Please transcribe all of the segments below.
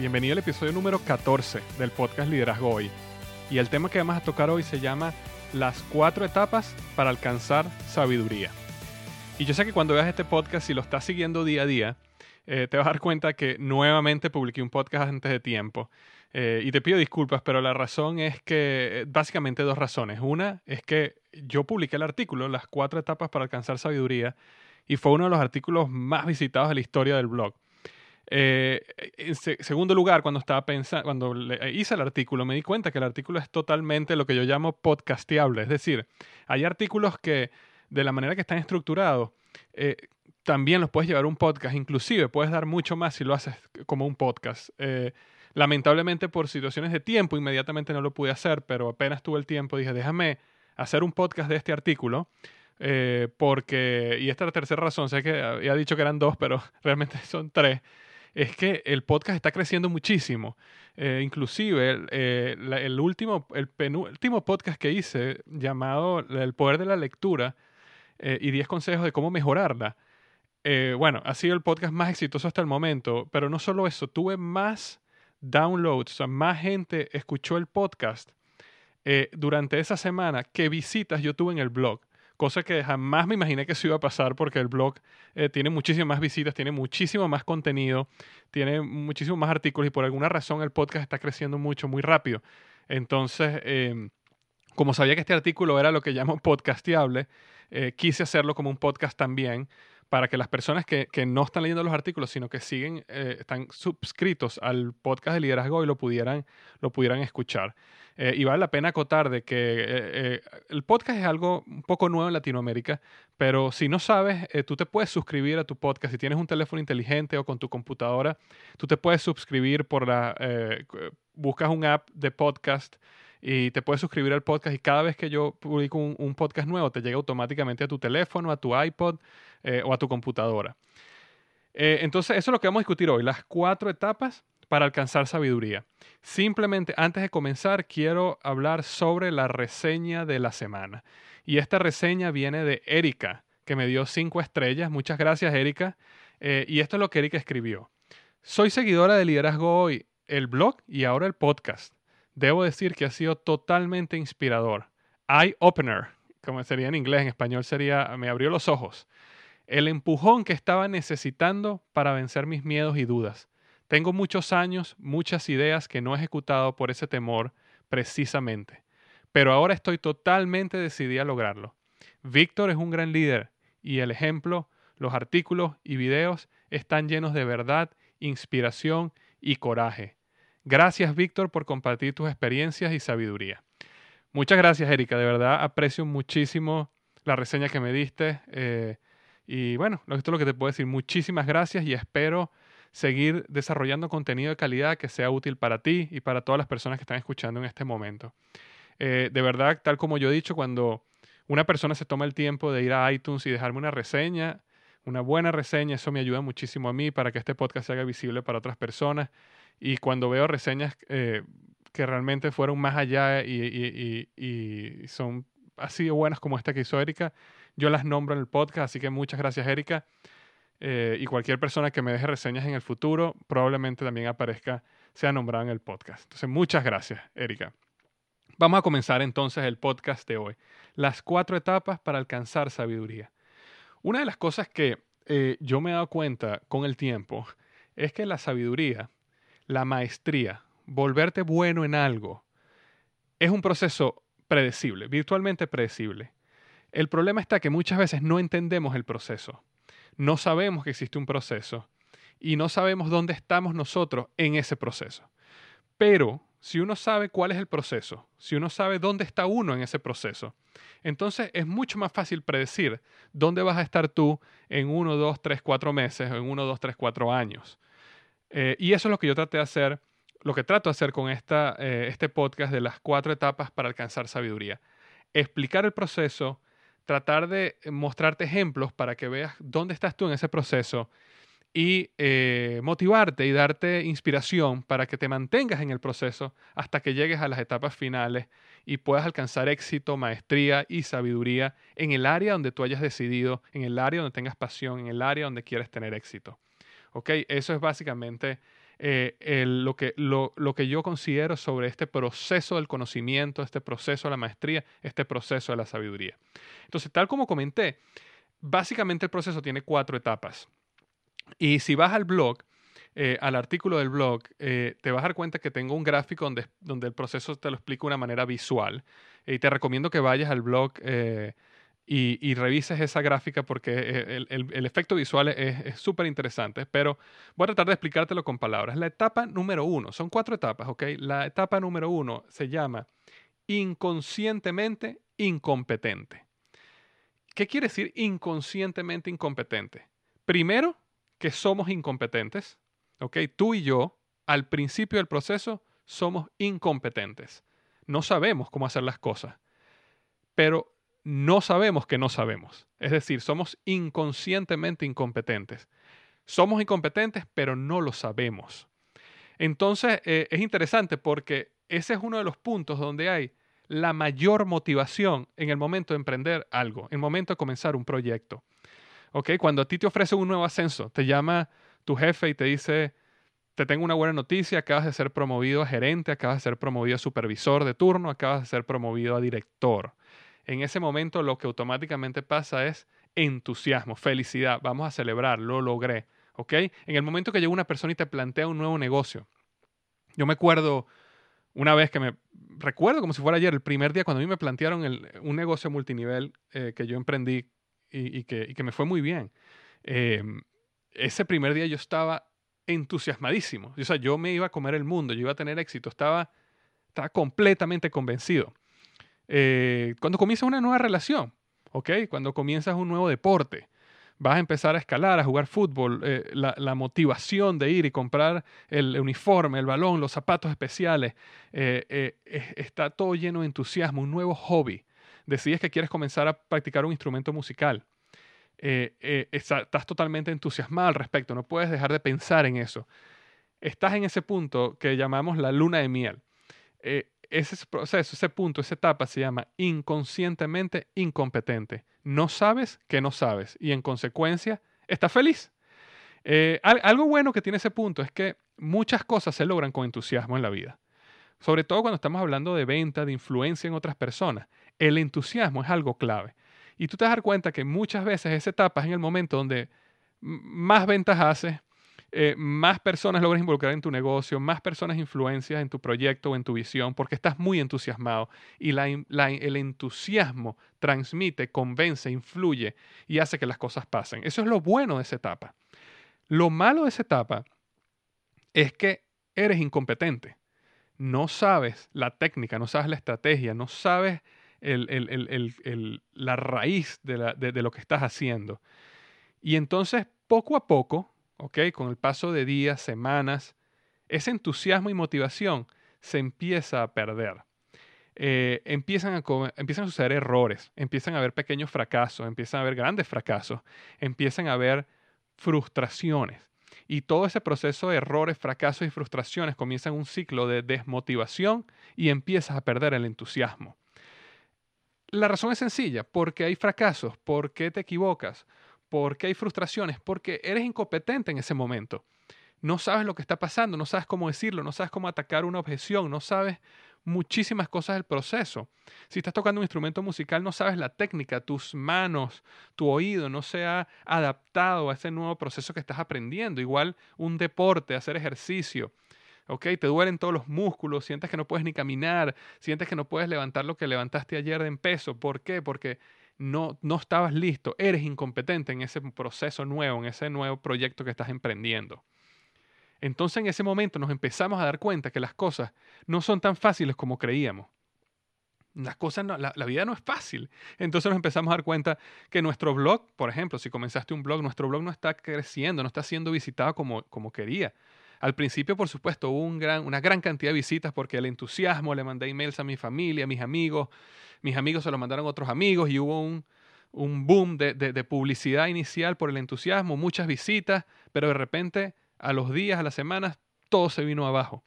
Bienvenido al episodio número 14 del podcast Liderazgo Hoy. Y el tema que vamos a tocar hoy se llama Las cuatro etapas para alcanzar sabiduría. Y yo sé que cuando veas este podcast, si lo estás siguiendo día a día, eh, te vas a dar cuenta que nuevamente publiqué un podcast antes de tiempo. Eh, y te pido disculpas, pero la razón es que, básicamente dos razones. Una es que yo publiqué el artículo, Las cuatro etapas para alcanzar sabiduría, y fue uno de los artículos más visitados de la historia del blog. Eh, en segundo lugar, cuando estaba pensando, cuando hice el artículo, me di cuenta que el artículo es totalmente lo que yo llamo podcasteable. Es decir, hay artículos que, de la manera que están estructurados, eh, también los puedes llevar un podcast. Inclusive puedes dar mucho más si lo haces como un podcast. Eh, lamentablemente por situaciones de tiempo, inmediatamente no lo pude hacer, pero apenas tuve el tiempo, dije, déjame hacer un podcast de este artículo. porque, y esta es la tercera razón, sé que había dicho que eran dos, pero realmente son tres es que el podcast está creciendo muchísimo. Eh, inclusive eh, el, último, el penúltimo podcast que hice llamado El poder de la lectura eh, y 10 consejos de cómo mejorarla. bueno, ha sido el podcast más exitoso hasta el momento, pero no solo eso, tuve más downloads, o sea, más gente escuchó el podcast durante esa semana que visitas yo tuve en el blog cosa que jamás me imaginé que se iba a pasar porque el blog eh, tiene muchísimas más visitas, tiene muchísimo más contenido, tiene muchísimos más artículos y por alguna razón el podcast está creciendo mucho, muy rápido. Entonces, em, como sabía que este artículo era lo que llamo podcasteable, eh, quise hacerlo como un podcast también para que las personas que, no están leyendo los artículos, sino que siguen, eh, están suscritos al podcast de liderazgo y lo pudieran, lo pudieran escuchar. Eh, y vale la pena acotar de que eh, el podcast es algo un poco nuevo en Latinoamérica, pero si no sabes, tú te puedes suscribir a tu podcast. Si tienes un teléfono inteligente o con tu computadora, tú te puedes suscribir por la... buscas un app de podcast y te puedes suscribir al podcast y cada vez que yo publico un, podcast nuevo te llega automáticamente a tu teléfono, a tu iPod eh, o a tu computadora. Eh, entonces, eso es lo que vamos a discutir hoy, las cuatro etapas para alcanzar sabiduría. Simplemente, antes de comenzar, quiero hablar sobre la reseña de la semana. Y esta reseña viene de Erika, que me dio cinco estrellas. Muchas gracias, Erika. Eh, y esto es lo que Erika escribió. Soy seguidora de Liderazgo Hoy, el blog y ahora el podcast debo decir que ha sido totalmente inspirador. Eye opener, como sería en inglés, en español sería me abrió los ojos. El empujón que estaba necesitando para vencer mis miedos y dudas. Tengo muchos años, muchas ideas que no he ejecutado por ese temor precisamente. Pero ahora estoy totalmente decidida a lograrlo. Víctor es un gran líder y el ejemplo, los artículos y videos están llenos de verdad, inspiración y coraje. Gracias, Víctor, por compartir tus experiencias y sabiduría. Muchas gracias, Erika. De verdad aprecio muchísimo la reseña que me diste. Eh, y bueno, esto es lo que te puedo decir. Muchísimas gracias y espero seguir desarrollando contenido de calidad que sea útil para ti y para todas las personas que están escuchando en este momento. Eh, de verdad, tal como yo he dicho, cuando una persona se toma el tiempo de ir a iTunes y dejarme una reseña, una buena reseña, eso me ayuda muchísimo a mí para que este podcast se haga visible para otras personas. Y cuando veo reseñas eh, que realmente fueron más allá y, son así de buenas como esta que hizo Erika, yo las nombro en el podcast, así que muchas gracias Erika. Eh, y cualquier persona que me deje reseñas en el futuro probablemente también aparezca, sea nombrada en el podcast. Entonces, muchas gracias, Erika. Vamos a comenzar entonces el podcast de hoy. Las cuatro etapas para alcanzar sabiduría. Una de las cosas que eh, yo me he dado cuenta con el tiempo es que la sabiduría, la maestría, volverte bueno en algo, es un proceso predecible, virtualmente predecible. El problema está que muchas veces no entendemos el proceso no sabemos que existe un proceso y no sabemos dónde estamos nosotros en ese proceso. Pero si uno sabe cuál es el proceso, si uno sabe dónde está uno en ese proceso, entonces es mucho más fácil predecir dónde vas a estar tú en uno, dos, tres, cuatro meses o en uno, dos, tres, cuatro años. Eh, y eso es lo que yo traté de hacer, lo que trato de hacer con esta, eh, este podcast de las cuatro etapas para alcanzar sabiduría. Explicar el proceso, tratar de mostrarte ejemplos para que veas dónde estás tú en ese proceso y eh, motivarte y darte inspiración para que te mantengas en el proceso hasta que llegues a las etapas finales y puedas alcanzar éxito, maestría y sabiduría en el área donde tú hayas decidido, en el área donde tengas pasión, en el área donde quieres tener éxito. ¿Ok? Eso es básicamente eh, lo, que, lo, lo, que yo considero sobre este proceso del conocimiento, este proceso de la maestría, este proceso de la sabiduría. Entonces, tal como comenté, básicamente el proceso tiene cuatro etapas. Y si vas al blog, eh, al artículo del blog, eh, te vas a dar cuenta que tengo un gráfico donde, donde el proceso te lo explico de una manera visual. Y te recomiendo que vayas al blog y, revises esa gráfica porque eh, el, efecto visual es súper interesante, pero voy a tratar de explicártelo con palabras. La etapa número uno, son cuatro etapas, ¿ok? La etapa número uno se llama inconscientemente incompetente. ¿Qué quiere decir inconscientemente incompetente? Primero, que somos incompetentes, ¿ok? Tú y yo, al principio del proceso, somos incompetentes. No sabemos cómo hacer las cosas, pero no sabemos que no sabemos. Es decir, somos inconscientemente incompetentes. Somos incompetentes, pero no lo sabemos. Entonces, eh, es interesante porque ese es uno de los puntos donde hay la mayor motivación en el momento de emprender algo, en el momento de comenzar un proyecto. ¿Ok? Cuando a ti te ofrece un nuevo ascenso, te llama tu jefe y te dice, te tengo una buena noticia, acabas de ser promovido a gerente, acabas de ser promovido a supervisor de turno, acabas de ser promovido a director en ese momento lo que automáticamente pasa es entusiasmo, felicidad, vamos a celebrar, lo logré, ¿ok? En el momento que llega una persona y te plantea un nuevo negocio, yo me acuerdo una vez que me recuerdo como si fuera ayer, el primer día cuando a mí me plantearon un negocio multinivel eh, que yo emprendí y, que, me fue muy bien. Em, ese primer día yo estaba entusiasmadísimo. O sea, yo me iba a comer el mundo, yo iba a tener éxito, estaba, estaba completamente convencido. Eh, cuando comienzas una nueva relación, ¿ok? Cuando comienzas un nuevo deporte, vas a empezar a escalar, a jugar fútbol, eh, la, motivación de ir y comprar el uniforme, el balón, los zapatos especiales, eh, está todo lleno de entusiasmo, un nuevo hobby. Decides que quieres comenzar a practicar un instrumento musical. estás totalmente entusiasmado al respecto, no puedes dejar de pensar en eso. Estás en ese punto que llamamos la luna de miel ese proceso, ese punto, esa etapa se llama inconscientemente incompetente. No sabes que no sabes y en consecuencia estás feliz. Eh, algo bueno que tiene ese punto es que muchas cosas se logran con entusiasmo en la vida. Sobre todo cuando estamos hablando de venta, de influencia en otras personas. El entusiasmo es algo clave. Y tú te das cuenta que muchas veces esa etapa es en el momento donde más ventas haces, eh, más personas logras involucrar en tu negocio, más personas influencias en tu proyecto o en tu visión, porque estás muy entusiasmado y el entusiasmo transmite, convence, influye y hace que las cosas pasen. Eso es lo bueno de esa etapa. Lo malo de esa etapa es que eres incompetente. No sabes la técnica, no sabes la estrategia, no sabes la raíz de lo que estás haciendo. Y entonces, poco a poco, con el paso de días, semanas, ese entusiasmo y motivación se empieza a perder. Eh, empiezan, a, empiezan suceder errores, empiezan a haber pequeños fracasos, empiezan a haber grandes fracasos, empiezan a haber frustraciones. Y todo ese proceso de errores, fracasos y frustraciones comienza en un ciclo de desmotivación y empiezas a perder el entusiasmo. La razón es sencilla, porque hay fracasos, porque te equivocas, ¿Por qué hay frustraciones? Porque eres incompetente en ese momento. No sabes lo que está pasando, no sabes cómo decirlo, no sabes cómo atacar una objeción, no sabes muchísimas cosas del proceso. Si estás tocando un instrumento musical, no sabes la técnica, tus manos, tu oído no se ha adaptado a ese nuevo proceso que estás aprendiendo. Igual un deporte, hacer ejercicio. ¿Ok? Te duelen todos los músculos, sientes que no puedes ni caminar, sientes que no puedes levantar lo que levantaste ayer en peso. ¿Por qué? Porque no, no estabas listo, eres incompetente en ese proceso nuevo, en ese nuevo proyecto que estás emprendiendo. Entonces en ese momento nos empezamos a dar cuenta que las cosas no son tan fáciles como creíamos. Las cosas la, vida no es fácil. Entonces nos empezamos a dar cuenta que nuestro blog, por ejemplo, si comenzaste un blog, nuestro blog no está creciendo, no está siendo visitado como, como quería. Al principio, por supuesto, hubo un gran, una gran cantidad de visitas porque el entusiasmo, le mandé emails a mi familia, a mis amigos, mis amigos se lo mandaron a otros amigos y hubo un, un boom de, de, publicidad inicial por el entusiasmo, muchas visitas, pero de repente a los días, a las semanas, todo se vino abajo.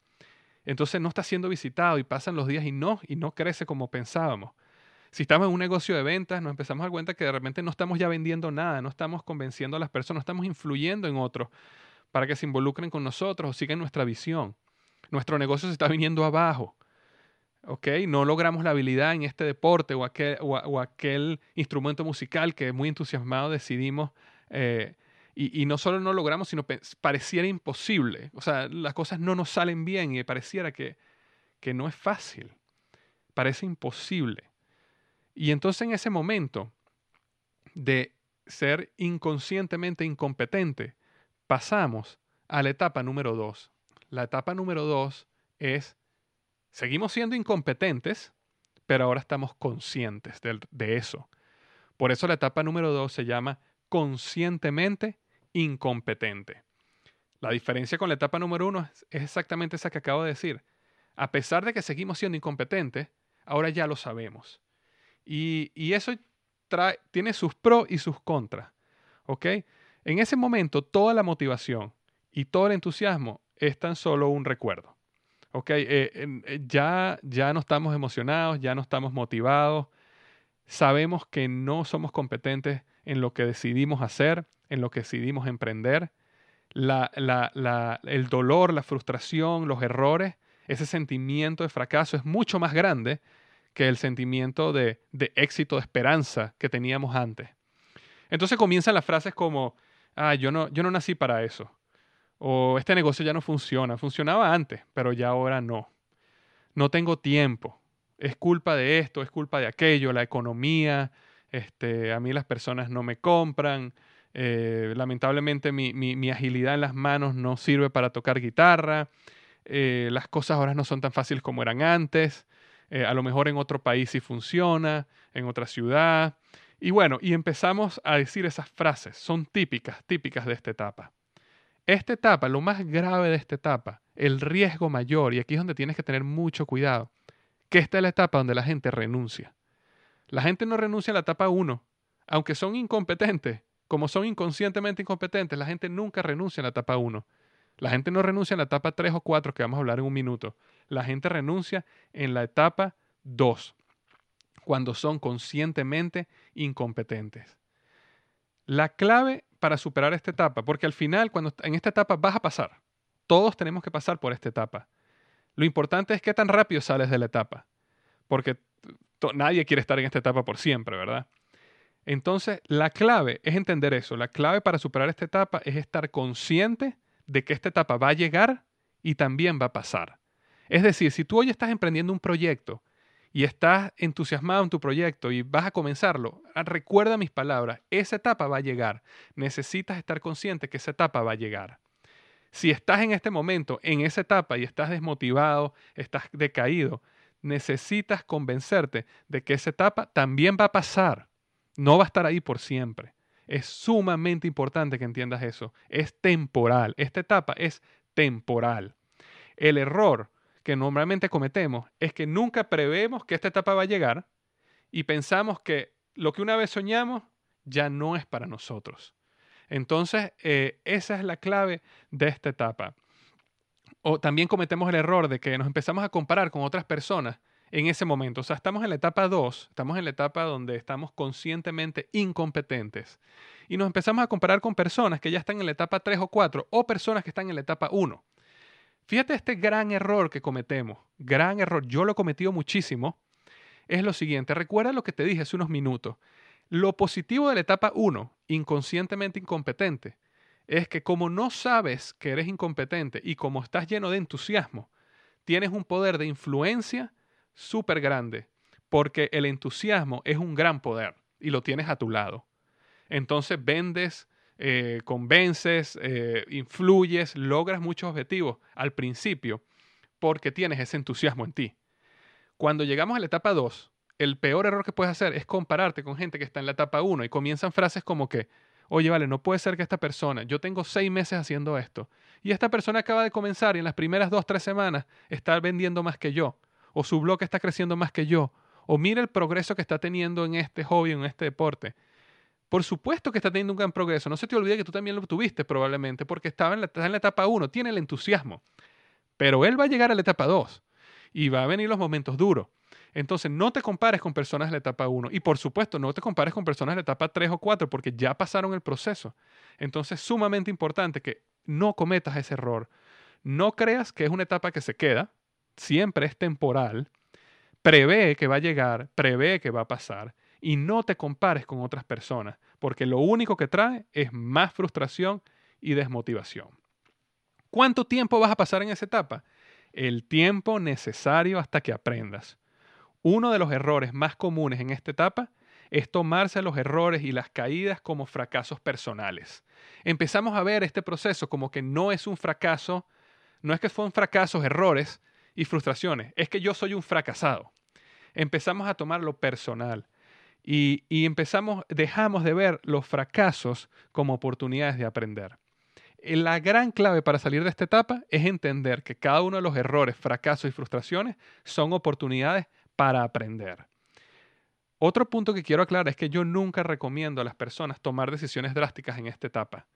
Entonces no está siendo visitado y pasan los días y no, y no crece como pensábamos. Si estamos en un negocio de ventas, nos empezamos a dar cuenta que de repente no estamos ya vendiendo nada, no estamos convenciendo a las personas, no estamos influyendo en otros para que se involucren con nosotros o sigan nuestra visión. Nuestro negocio se está viniendo abajo. No logramos la habilidad en este deporte o aquel, instrumento musical que muy entusiasmado decidimos. Eh, y, no solo no logramos, sino pareciera imposible. O sea, las cosas no nos salen bien y pareciera que, que no es fácil. Parece imposible. Y entonces en ese momento de ser inconscientemente incompetente, pasamos a la etapa número dos. La etapa número dos es Seguimos siendo incompetentes, pero ahora estamos conscientes de, eso. Por eso la etapa número dos se llama conscientemente incompetente. La diferencia con la etapa número uno es, exactamente esa que acabo de decir. A pesar de que seguimos siendo incompetentes, ahora ya lo sabemos. Y, eso trae, tiene sus pros y sus contras. ¿Ok? En ese momento, toda la motivación y todo el entusiasmo es tan solo un recuerdo ok, eh, eh, ya, ya no estamos emocionados, ya no estamos motivados, sabemos que no somos competentes en lo que decidimos hacer, en lo que decidimos emprender. el dolor, la frustración, los errores, ese sentimiento de fracaso es mucho más grande que el sentimiento de, de éxito, de esperanza que teníamos antes. Entonces comienzan las frases como, ah, yo no, yo no nací para eso o este negocio ya no funciona. Funcionaba antes, pero ya ahora no. No tengo tiempo. Es culpa de esto, es culpa de aquello, la economía. Este, a mí las personas no me compran. Eh, lamentablemente mi, agilidad en las manos no sirve para tocar guitarra. Eh, las cosas ahora no son tan fáciles como eran antes. Eh, a lo mejor en otro país sí funciona, en otra ciudad. Y bueno, y empezamos a decir esas frases. Son típicas, típicas de esta etapa. Esta etapa, lo más grave de esta etapa, el riesgo mayor, y aquí es donde tienes que tener mucho cuidado, que esta es la etapa donde la gente renuncia. La gente no renuncia a la etapa 1, aunque son incompetentes, como son inconscientemente incompetentes, la gente nunca renuncia a la etapa 1. La gente no renuncia en la etapa 3 o 4, que vamos a hablar en un minuto. La gente renuncia en la etapa 2, cuando son conscientemente incompetentes. La clave para superar esta etapa, porque al final, cuando en esta etapa vas a pasar, todos tenemos que pasar por esta etapa. Lo importante es qué tan rápido sales de la etapa, porque nadie quiere estar en esta etapa por siempre, ¿verdad? Entonces, la clave es entender eso. La clave para superar esta etapa es estar consciente de que esta etapa va a llegar y también va a pasar. Es decir, si tú hoy estás emprendiendo un proyecto y estás entusiasmado en tu proyecto y vas a comenzarlo, ah, recuerda mis palabras, esa etapa va a llegar. Necesitas estar consciente que esa etapa va a llegar. Si estás en este momento, en esa etapa y estás desmotivado, estás decaído, necesitas convencerte de que esa etapa también va a pasar. No va a estar ahí por siempre. Es sumamente importante que entiendas eso. Es temporal. Esta etapa es temporal. El error que normalmente cometemos es que nunca prevemos que esta etapa va a llegar y pensamos que lo que una vez soñamos ya no es para nosotros. Entonces, eh, esa es la clave de esta etapa. O también cometemos el error de que nos empezamos a comparar con otras personas en ese momento. O sea, estamos en la etapa 2, estamos en la etapa donde estamos conscientemente incompetentes. Y nos empezamos a comparar con personas que ya están en la etapa 3 o 4 o personas que están en la etapa 1. Fíjate este gran error que cometemos, gran error, yo lo he cometido muchísimo, es lo siguiente, recuerda lo que te dije hace unos minutos. Lo positivo de la etapa 1, inconscientemente incompetente, es que como no sabes que eres incompetente y como estás lleno de entusiasmo, tienes un poder de influencia súper grande, porque el entusiasmo es un gran poder y lo tienes a tu lado. Entonces vendes, eh, convences, eh, influyes, logras muchos objetivos al principio porque tienes ese entusiasmo en ti. Cuando llegamos a la etapa 2, el peor error que puedes hacer es compararte con gente que está en la etapa 1 y comienzan frases como que, oye, vale, no puede ser que esta persona, yo tengo seis meses haciendo esto, y esta persona acaba de comenzar y en las primeras dos, tres semanas está vendiendo más que yo, o su blog está creciendo más que yo, o mira el progreso que está teniendo en este hobby, en este deporte. Por supuesto que está teniendo un gran progreso. No se te olvide que tú también lo tuviste probablemente porque estaba en la, en la etapa 1, tiene el entusiasmo. Pero él va a llegar a la etapa 2 y va a venir los momentos duros. Entonces, no te compares con personas de la etapa 1 y por supuesto, no te compares con personas de la etapa 3 o 4 porque ya pasaron el proceso. Entonces, sumamente importante que no cometas ese error. No creas que es una etapa que se queda, siempre es temporal. Prevé que va a llegar, prevé que va a pasar y no te compares con otras personas, porque lo único que trae es más frustración y desmotivación. ¿Cuánto tiempo vas a pasar en esa etapa? El tiempo necesario hasta que aprendas. Uno de los errores más comunes en esta etapa es tomarse los errores y las caídas como fracasos personales. Empezamos a ver este proceso como que no es un fracaso, no es que fueron fracasos, errores y frustraciones, es que yo soy un fracasado. Empezamos a tomar lo personal y, empezamos, dejamos de ver los fracasos como oportunidades de aprender. La gran clave para salir de esta etapa es entender que cada uno de los errores, fracasos y frustraciones son oportunidades para aprender. Otro punto que quiero aclarar es que yo nunca recomiendo a las personas tomar decisiones drásticas en esta etapa.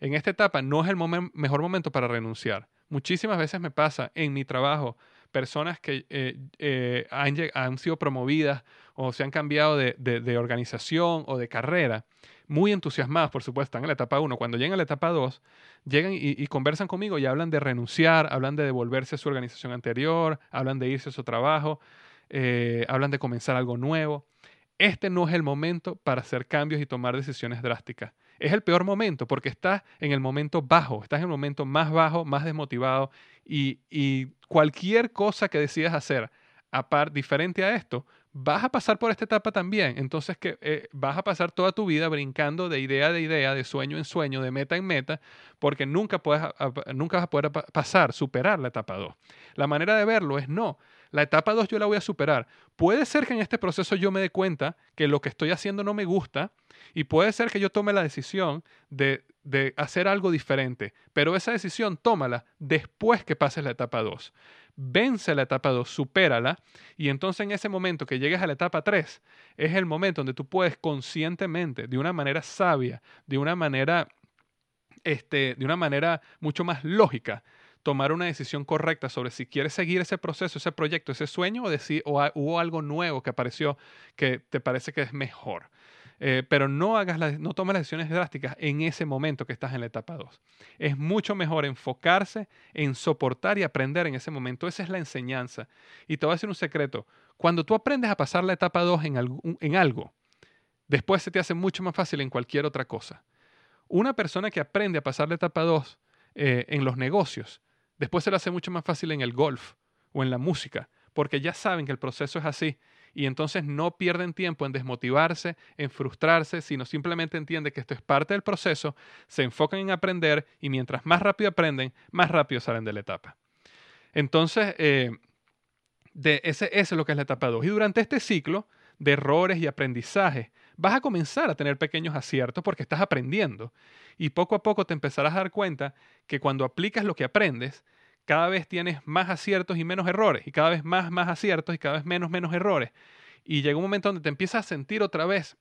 En esta etapa no es el mejor momento para renunciar. Muchísimas veces me pasa en mi trabajo personas que eh, eh, han, sido promovidas o se han cambiado de, organización o de carrera, muy entusiasmadas, por supuesto, están en la etapa 1. Cuando llegan a la etapa 2, llegan y, y, conversan conmigo y hablan de renunciar, hablan de devolverse a su organización anterior, hablan de irse a su trabajo. Eh, hablan de comenzar algo nuevo. Este no es el momento para hacer cambios y tomar decisiones drásticas. Es el peor momento porque estás en el momento bajo, estás en el momento más bajo, más desmotivado y, cualquier cosa que decidas hacer aparte, diferente a esto, vas a pasar por esta etapa también. Entonces que eh, vas a pasar toda tu vida brincando de idea de idea, de sueño en sueño, de meta en meta, porque nunca, puedes, nunca vas a poder pasar, superar la etapa 2. La manera de verlo es no la etapa 2 yo la voy a superar. Puede ser que en este proceso yo me dé cuenta que lo que estoy haciendo no me gusta y puede ser que yo tome la decisión de, de hacer algo diferente, pero esa decisión tómala después que pases la etapa 2. Vence la etapa 2, supérala y entonces en ese momento que llegues a la etapa 3 es el momento donde tú puedes conscientemente, de una manera sabia, de una manera, este, de una manera mucho más lógica, tomar una decisión correcta sobre si quieres seguir ese proceso, ese proyecto, ese sueño o, decir, o hubo algo nuevo que apareció que te parece que es mejor. Eh, pero no, hagas no tomes las decisiones drásticas en ese momento que estás en la etapa 2. Es mucho mejor enfocarse en soportar y aprender en ese momento. Esa es la enseñanza. Y te voy a decir un secreto. Cuando tú aprendes a pasar la etapa 2 en, en algo, después se te hace mucho más fácil en cualquier otra cosa. Una persona que aprende a pasar la etapa 2 eh, en los negocios, después se lo hace mucho más fácil en el golf o en la música, porque ya saben que el proceso es así y entonces no pierden tiempo en desmotivarse, en frustrarse, sino simplemente entienden que esto es parte del proceso, se enfocan en aprender y mientras más rápido aprenden, más rápido salen de la etapa. Entonces, eh, de ese, ese es lo que es la etapa 2. Y durante este ciclo de errores y aprendizaje, vas a comenzar a tener pequeños aciertos porque estás aprendiendo. Y poco a poco te empezarás a dar cuenta que cuando aplicas lo que aprendes, cada vez tienes más aciertos y menos errores, y cada vez más, más aciertos y cada vez menos, menos errores. Y llega un momento donde te empiezas a sentir otra vez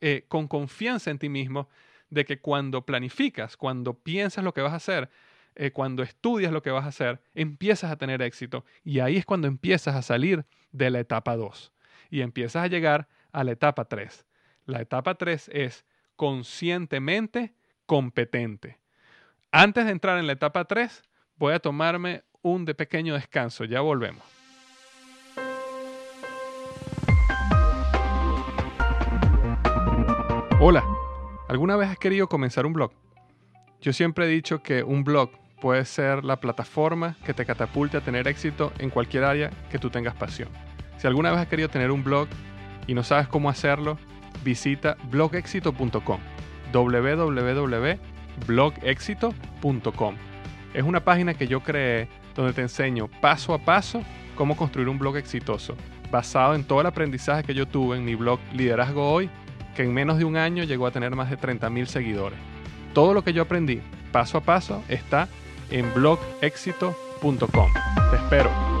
eh, con confianza en ti mismo de que cuando planificas, cuando piensas lo que vas a hacer, eh, cuando estudias lo que vas a hacer, empiezas a tener éxito. Y ahí es cuando empiezas a salir de la etapa 2 y empiezas a llegar a la etapa 3. La etapa 3 es conscientemente competente. Antes de entrar en la etapa 3, voy a tomarme un de pequeño descanso. Ya volvemos. Hola, ¿alguna vez has querido comenzar un blog? Yo siempre he dicho que un blog puede ser la plataforma que te catapulte a tener éxito en cualquier área que tú tengas pasión. Si alguna vez has querido tener un blog y no sabes cómo hacerlo, visita blogexito.com www.blogexito.com Es una página que yo creé donde te enseño paso a paso cómo construir un blog exitoso, basado en todo el aprendizaje que yo tuve en mi blog Liderazgo Hoy, que en menos de un año llegó a tener más de 30.000 seguidores. Todo lo que yo aprendí paso a paso está en blogexito.com. Te espero.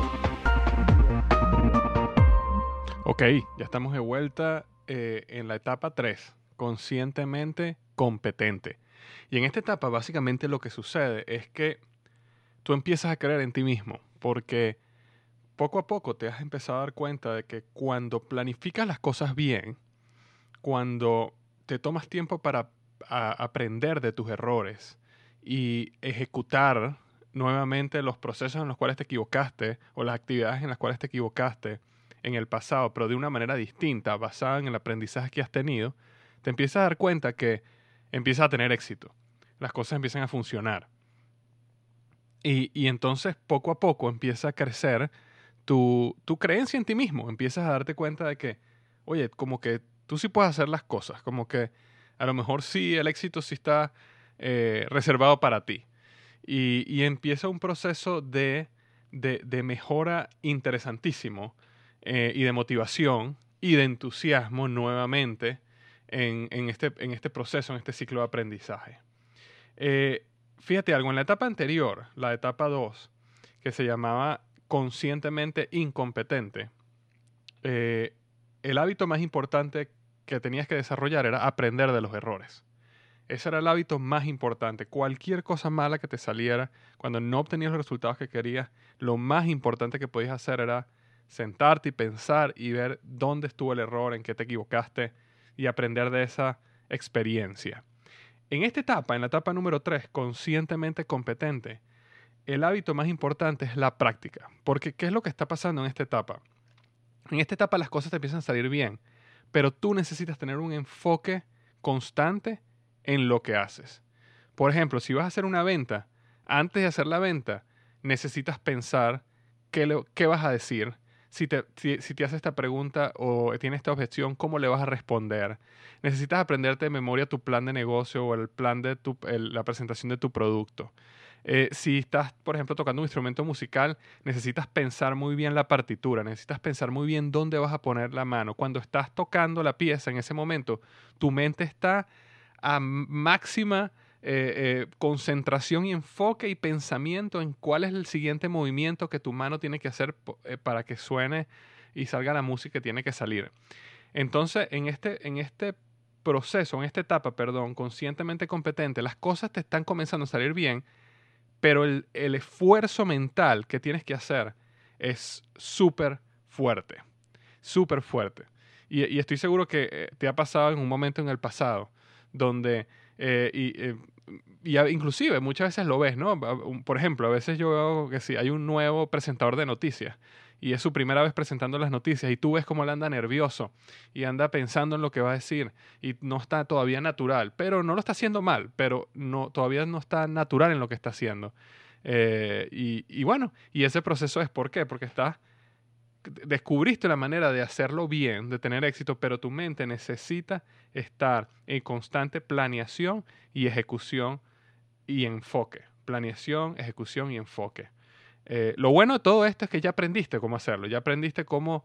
Ya estamos de vuelta eh, en la etapa 3, conscientemente competente. Y en esta etapa básicamente lo que sucede es que tú empiezas a creer en ti mismo, porque poco a poco te has empezado a dar cuenta de que cuando planificas las cosas bien, cuando te tomas tiempo para aprender de tus errores y ejecutar nuevamente los procesos en los cuales te equivocaste o las actividades en las cuales te equivocaste en el pasado, pero de una manera distinta, basada en el aprendizaje que has tenido, te empiezas a dar cuenta que empiezas a tener éxito. Las cosas empiezan a funcionar. Y, y entonces poco a poco empieza a crecer tu, tu creencia en ti mismo. Empiezas a darte cuenta de que, oye, como que tú sí puedes hacer las cosas, como que a lo mejor sí el éxito sí está eh, reservado para ti. Y, y, empieza un proceso de, de, de mejora interesantísimo eh, y de motivación y de entusiasmo nuevamente en, en, este, en este proceso, en este ciclo de aprendizaje. Eh, fíjate algo, en la etapa anterior, la etapa 2, que se llamaba conscientemente incompetente, eh, el hábito más importante que tenías que desarrollar era aprender de los errores. Ese era el hábito más importante. Cualquier cosa mala que te saliera, cuando no obtenías los resultados que querías, lo más importante que podías hacer era sentarte y pensar y ver dónde estuvo el error, en qué te equivocaste y aprender de esa experiencia. En esta etapa, en la etapa número 3, conscientemente competente, el hábito más importante es la práctica. Porque, ¿qué es lo que está pasando en esta etapa? En esta etapa las cosas te empiezan a salir bien, pero tú necesitas tener un enfoque constante en lo que haces. Por ejemplo, si vas a hacer una venta, antes de hacer la venta, necesitas pensar qué, qué vas a decir, si te, si, te hace esta pregunta o tiene esta objeción, ¿cómo le vas a responder? Necesitas aprenderte de memoria tu plan de negocio o el plan de tu, la presentación de tu producto. Eh, si estás, por ejemplo, tocando un instrumento musical, necesitas pensar muy bien la partitura, necesitas pensar muy bien dónde vas a poner la mano. Cuando estás tocando la pieza en ese momento, tu mente está a máxima eh, eh, concentración y enfoque y pensamiento en cuál es el siguiente movimiento que tu mano tiene que hacer eh, para que suene y salga la música que tiene que salir. Entonces, en este, en este proceso, en esta etapa, perdón, conscientemente competente, las cosas te están comenzando a salir bien, pero el, el esfuerzo mental que tienes que hacer es súper fuerte, súper fuerte. Y, y, estoy seguro que te ha pasado en un momento en el pasado donde eh, y, eh, y inclusive muchas veces lo ves, ¿no? Por ejemplo, a veces yo veo que si hay un nuevo presentador de noticias y es su primera vez presentando las noticias y tú ves cómo él anda nervioso y anda pensando en lo que va a decir y no está todavía natural, pero no lo está haciendo mal, pero no, todavía no está natural en lo que está haciendo. Eh, y, bueno, y ese proceso es ¿por qué? Porque estás, descubriste la manera de hacerlo bien, de tener éxito, pero tu mente necesita estar en constante planeación y ejecución y enfoque. Planeación, ejecución y enfoque. Eh, lo bueno de todo esto es que ya aprendiste cómo hacerlo, ya aprendiste cómo,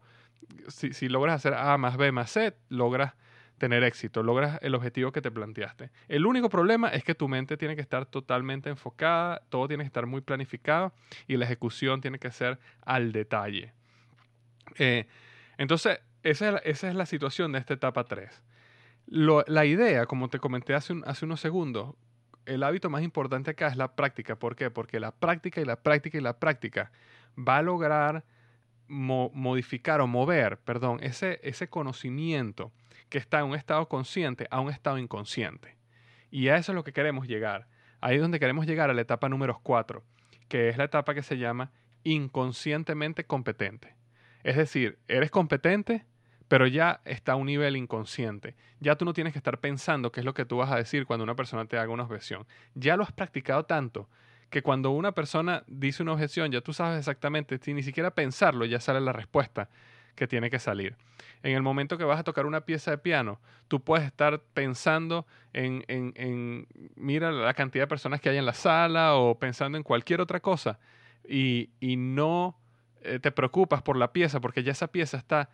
si, logras hacer A más B más C, logras tener éxito, logras el objetivo que te planteaste. El único problema es que tu mente tiene que estar totalmente enfocada, todo tiene que estar muy planificado y la ejecución tiene que ser al detalle. Eh, entonces, esa es, la, situación de esta etapa 3. la idea, como te comenté hace, hace unos segundos, el hábito más importante acá es la práctica. ¿Por qué? Porque la práctica y la práctica y la práctica va a lograr modificar o mover, perdón, ese, ese conocimiento que está en un estado consciente a un estado inconsciente. Y a eso es lo que queremos llegar. Ahí es donde queremos llegar a la etapa número 4, que es la etapa que se llama inconscientemente competente. Es decir, eres competente, pero ya está a un nivel inconsciente. Ya tú no tienes que estar pensando qué es lo que tú vas a decir cuando una persona te haga una objeción. Ya lo has practicado tanto que cuando una persona dice una objeción, ya tú sabes exactamente, sin ni siquiera pensarlo, ya sale la respuesta que tiene que salir. En el momento que vas a tocar una pieza de piano, tú puedes estar pensando en, en, en mira la cantidad de personas que hay en la sala o pensando en cualquier otra cosa y, y no eh, te preocupas por la pieza porque ya esa pieza está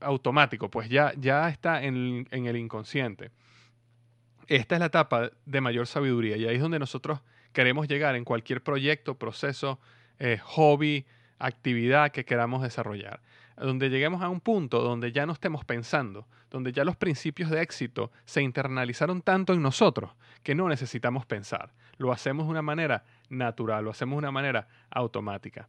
automático, pues ya, ya está en, el inconsciente. Esta es la etapa de mayor sabiduría y ahí es donde nosotros queremos llegar en cualquier proyecto, proceso, eh, hobby, actividad que queramos desarrollar. Donde lleguemos a un punto donde ya no estemos pensando, donde ya los principios de éxito se internalizaron tanto en nosotros que no necesitamos pensar. Lo hacemos de una manera natural, lo hacemos de una manera automática.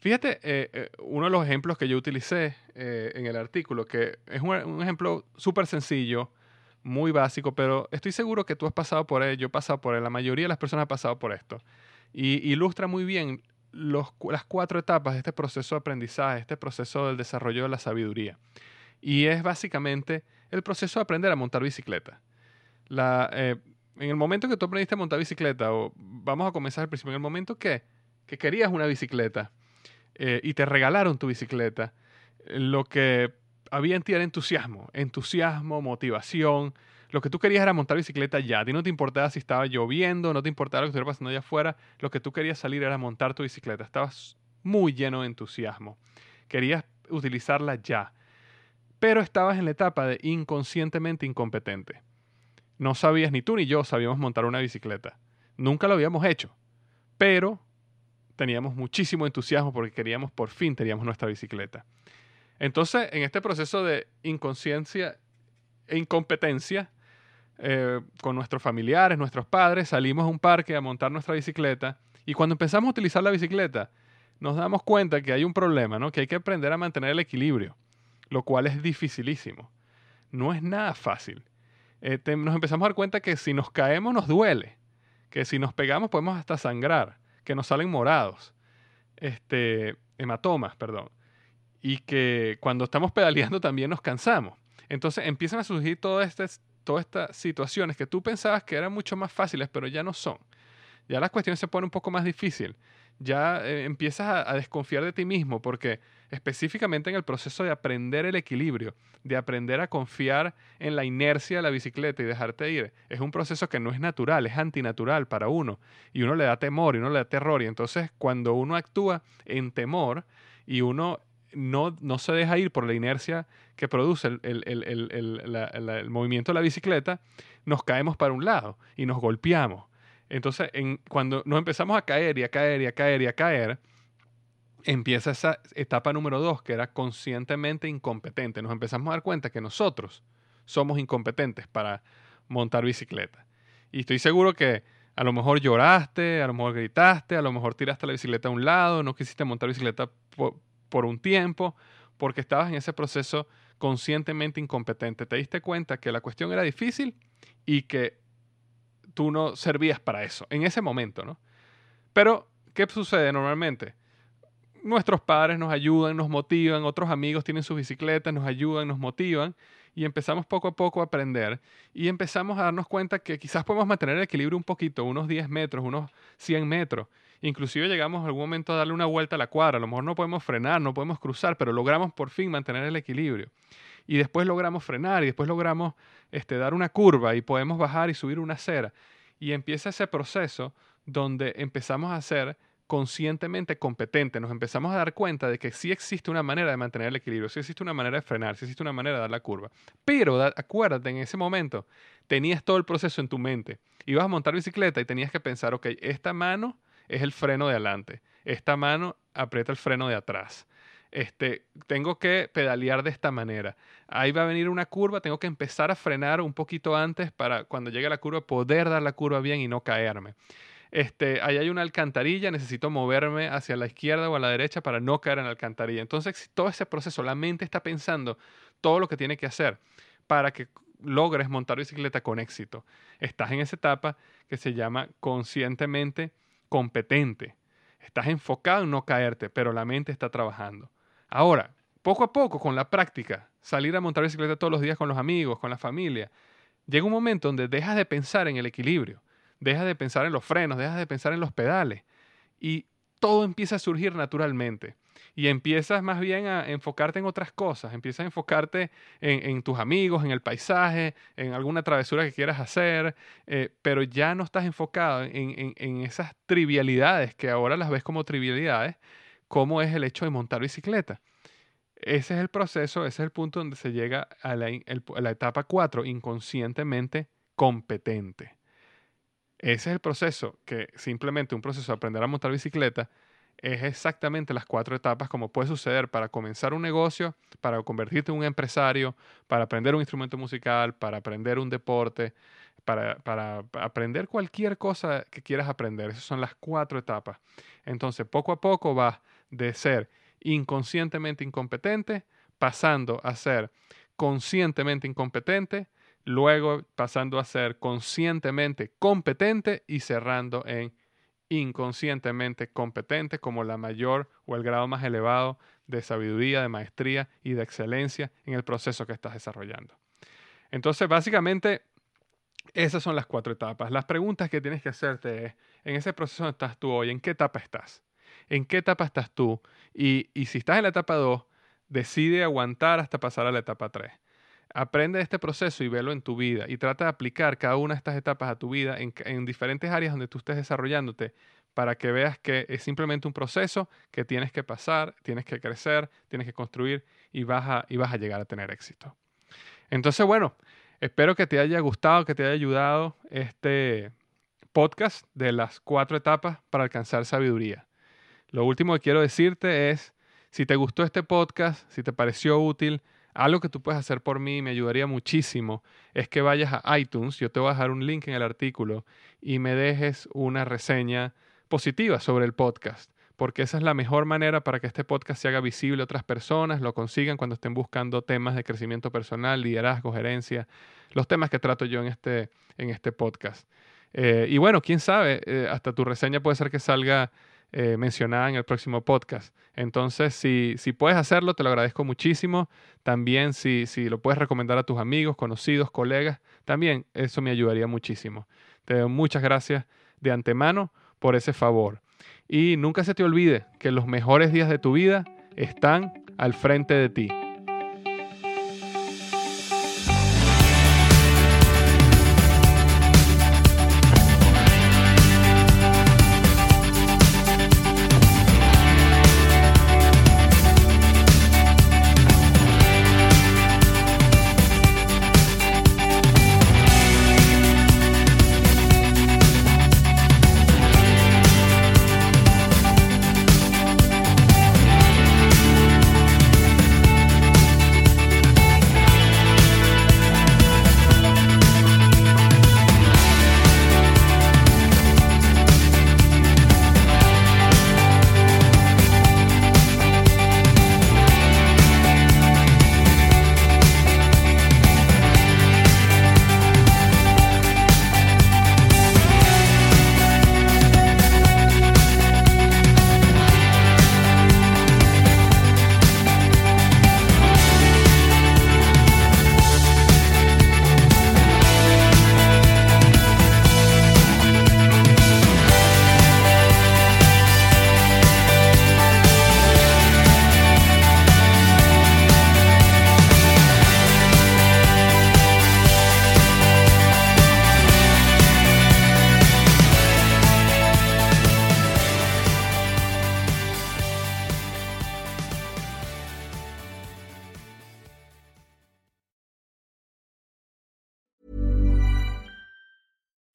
Fíjate, eh, eh, uno de los ejemplos que yo utilicé eh, en el artículo, que es un, ejemplo súper sencillo, muy básico, pero estoy seguro que tú has pasado por ello, yo he pasado por él, la mayoría de las personas han pasado por esto. Y ilustra muy bien las cuatro etapas de este proceso de aprendizaje, este proceso del desarrollo de la sabiduría. Y es básicamente el proceso de aprender a montar bicicleta. En el momento que tú aprendiste a montar bicicleta, o vamos a comenzar al principio, en el momento que, que querías una bicicleta, eh, y te regalaron tu bicicleta, lo que había en ti era entusiasmo, entusiasmo, motivación. Lo que tú querías era montar bicicleta ya. A ti no te importaba si estaba lloviendo, no te importaba lo que estuviera pasando allá afuera. Lo que tú querías salir era montar tu bicicleta. Estabas muy lleno de entusiasmo. Querías utilizarla ya. Pero estabas en la etapa de inconscientemente incompetente. No sabías, ni tú ni yo sabíamos montar una bicicleta. Nunca lo habíamos hecho. Pero teníamos muchísimo entusiasmo porque queríamos por fin teníamos nuestra bicicleta. Entonces, en este proceso de inconsciencia e incompetencia, eh, con nuestros familiares, nuestros padres, salimos a un parque a montar nuestra bicicleta y cuando empezamos a utilizar la bicicleta, nos damos cuenta que hay un problema, ¿no? que hay que aprender a mantener el equilibrio, lo cual es dificilísimo. No es nada fácil. Eh, nos empezamos a dar cuenta que si nos caemos nos duele, que si nos pegamos podemos hasta sangrar que nos salen morados, este, hematomas, perdón, y que cuando estamos pedaleando también nos cansamos. Entonces empiezan a surgir todas estas, todas estas situaciones que tú pensabas que eran mucho más fáciles, pero ya no son. Ya la cuestión se pone un poco más difícil. Ya eh, empiezas a desconfiar de ti mismo porque específicamente en el proceso de aprender el equilibrio, de aprender a confiar en la inercia de la bicicleta y dejarte ir, es un proceso que no es natural, es antinatural para uno. Y uno le da temor y uno le da terror. Y entonces cuando uno actúa en temor y uno no, no se deja ir por la inercia que produce el, el, movimiento de la bicicleta, nos caemos para un lado y nos golpeamos. Entonces, en, cuando nos empezamos a caer y a caer y a caer y a caer, empieza esa etapa número dos, que era conscientemente incompetente. Nos empezamos a dar cuenta que nosotros somos incompetentes para montar bicicleta. Y estoy seguro que a lo mejor lloraste, a lo mejor gritaste, a lo mejor tiraste la bicicleta a un lado, no quisiste montar bicicleta por, un tiempo, porque estabas en ese proceso conscientemente incompetente. Te diste cuenta que la cuestión era difícil y que tú no servías para eso, en ese momento, ¿no? Pero, ¿qué sucede normalmente? nuestros padres nos ayudan, nos motivan, otros amigos tienen sus bicicletas, nos ayudan, nos motivan y empezamos poco a poco a aprender y empezamos a darnos cuenta que quizás podemos mantener el equilibrio un poquito, unos 10 metros, unos 100 metros. Inclusive llegamos en algún momento a darle una vuelta a la cuadra. A lo mejor no podemos frenar, no podemos cruzar, pero logramos por fin mantener el equilibrio. Y después logramos frenar y después logramos este, dar una curva y podemos bajar y subir una acera. Y empieza ese proceso donde empezamos a ser conscientemente competentes, nos empezamos a dar cuenta de que sí existe una manera de mantener el equilibrio, sí existe una manera de frenar, sí existe una manera de dar la curva. Pero acuérdate, en ese momento tenías todo el proceso en tu mente. Ibas a montar bicicleta y tenías que pensar, ok, esta mano es el freno de adelante. Esta mano aprieta el freno de atrás. Este, tengo que pedalear de esta manera. Ahí va a venir una curva, tengo que empezar a frenar un poquito antes para cuando llegue la curva poder dar la curva bien y no caerme. Este, ahí hay una alcantarilla, necesito moverme hacia la izquierda o a la derecha para no caer en la alcantarilla. Entonces, todo ese proceso, la mente está pensando todo lo que tiene que hacer para que logres montar bicicleta con éxito. Estás en esa etapa que se llama conscientemente competente. Estás enfocado en no caerte, pero la mente está trabajando. Ahora, poco a poco, con la práctica, salir a montar bicicleta todos los días con los amigos, con la familia, llega un momento donde dejas de pensar en el equilibrio, dejas de pensar en los frenos, dejas de pensar en los pedales y todo empieza a surgir naturalmente. Y empiezas más bien a enfocarte en otras cosas, empiezas a enfocarte en, tus amigos, en el paisaje, en alguna travesura que quieras hacer, eh, pero ya no estás enfocado en, en, esas trivialidades que ahora las ves como trivialidades, como es el hecho de montar bicicleta. Ese es el proceso, ese es el punto donde se llega a la, a la etapa 4, inconscientemente competente. Ese es el proceso, que simplemente un proceso de aprender a montar bicicleta, es exactamente las cuatro etapas como puede suceder para comenzar un negocio, para convertirte en un empresario, para aprender un instrumento musical, para aprender un deporte, para, para, aprender cualquier cosa que quieras aprender. Esas son las cuatro etapas. Entonces, poco a poco vas de ser inconscientemente incompetente, pasando a ser conscientemente incompetente, luego pasando a ser conscientemente competente y cerrando en inconscientemente competente como la mayor o el grado más elevado de sabiduría, de maestría y de excelencia en el proceso que estás desarrollando. Entonces, básicamente, esas son las cuatro etapas. Las preguntas que tienes que hacerte es, en ese proceso estás tú hoy, ¿en qué etapa estás? ¿En qué etapa estás tú? Y, si estás en la etapa 2, decide aguantar hasta pasar a la etapa 3. Aprende este proceso y velo en tu vida y trata de aplicar cada una de estas etapas a tu vida en, diferentes áreas donde tú estés desarrollándote para que veas que es simplemente un proceso que tienes que pasar, tienes que crecer, tienes que construir y y vas a llegar a tener éxito. Entonces, bueno, espero que te haya gustado, que te haya ayudado este podcast de las cuatro etapas para alcanzar sabiduría. Lo último que quiero decirte es, si te gustó este podcast, si te pareció útil, algo que tú puedes hacer por mí, me ayudaría muchísimo, es que vayas a iTunes, yo te voy a dejar un link en el artículo y me dejes una reseña positiva sobre el podcast, porque esa es la mejor manera para que este podcast se haga visible a otras personas, lo consigan cuando estén buscando temas de crecimiento personal, liderazgo, gerencia, los temas que trato yo en este, en este podcast. Eh, y bueno, quién sabe, eh, hasta tu reseña puede ser que salga eh, mencionada en el próximo podcast. Entonces, si, si puedes hacerlo, te lo agradezco muchísimo. También si, si lo puedes recomendar a tus amigos, conocidos, colegas, también eso me ayudaría muchísimo. Te doy muchas gracias de antemano por ese favor. Y nunca se te olvide que los mejores días de tu vida están al frente de ti.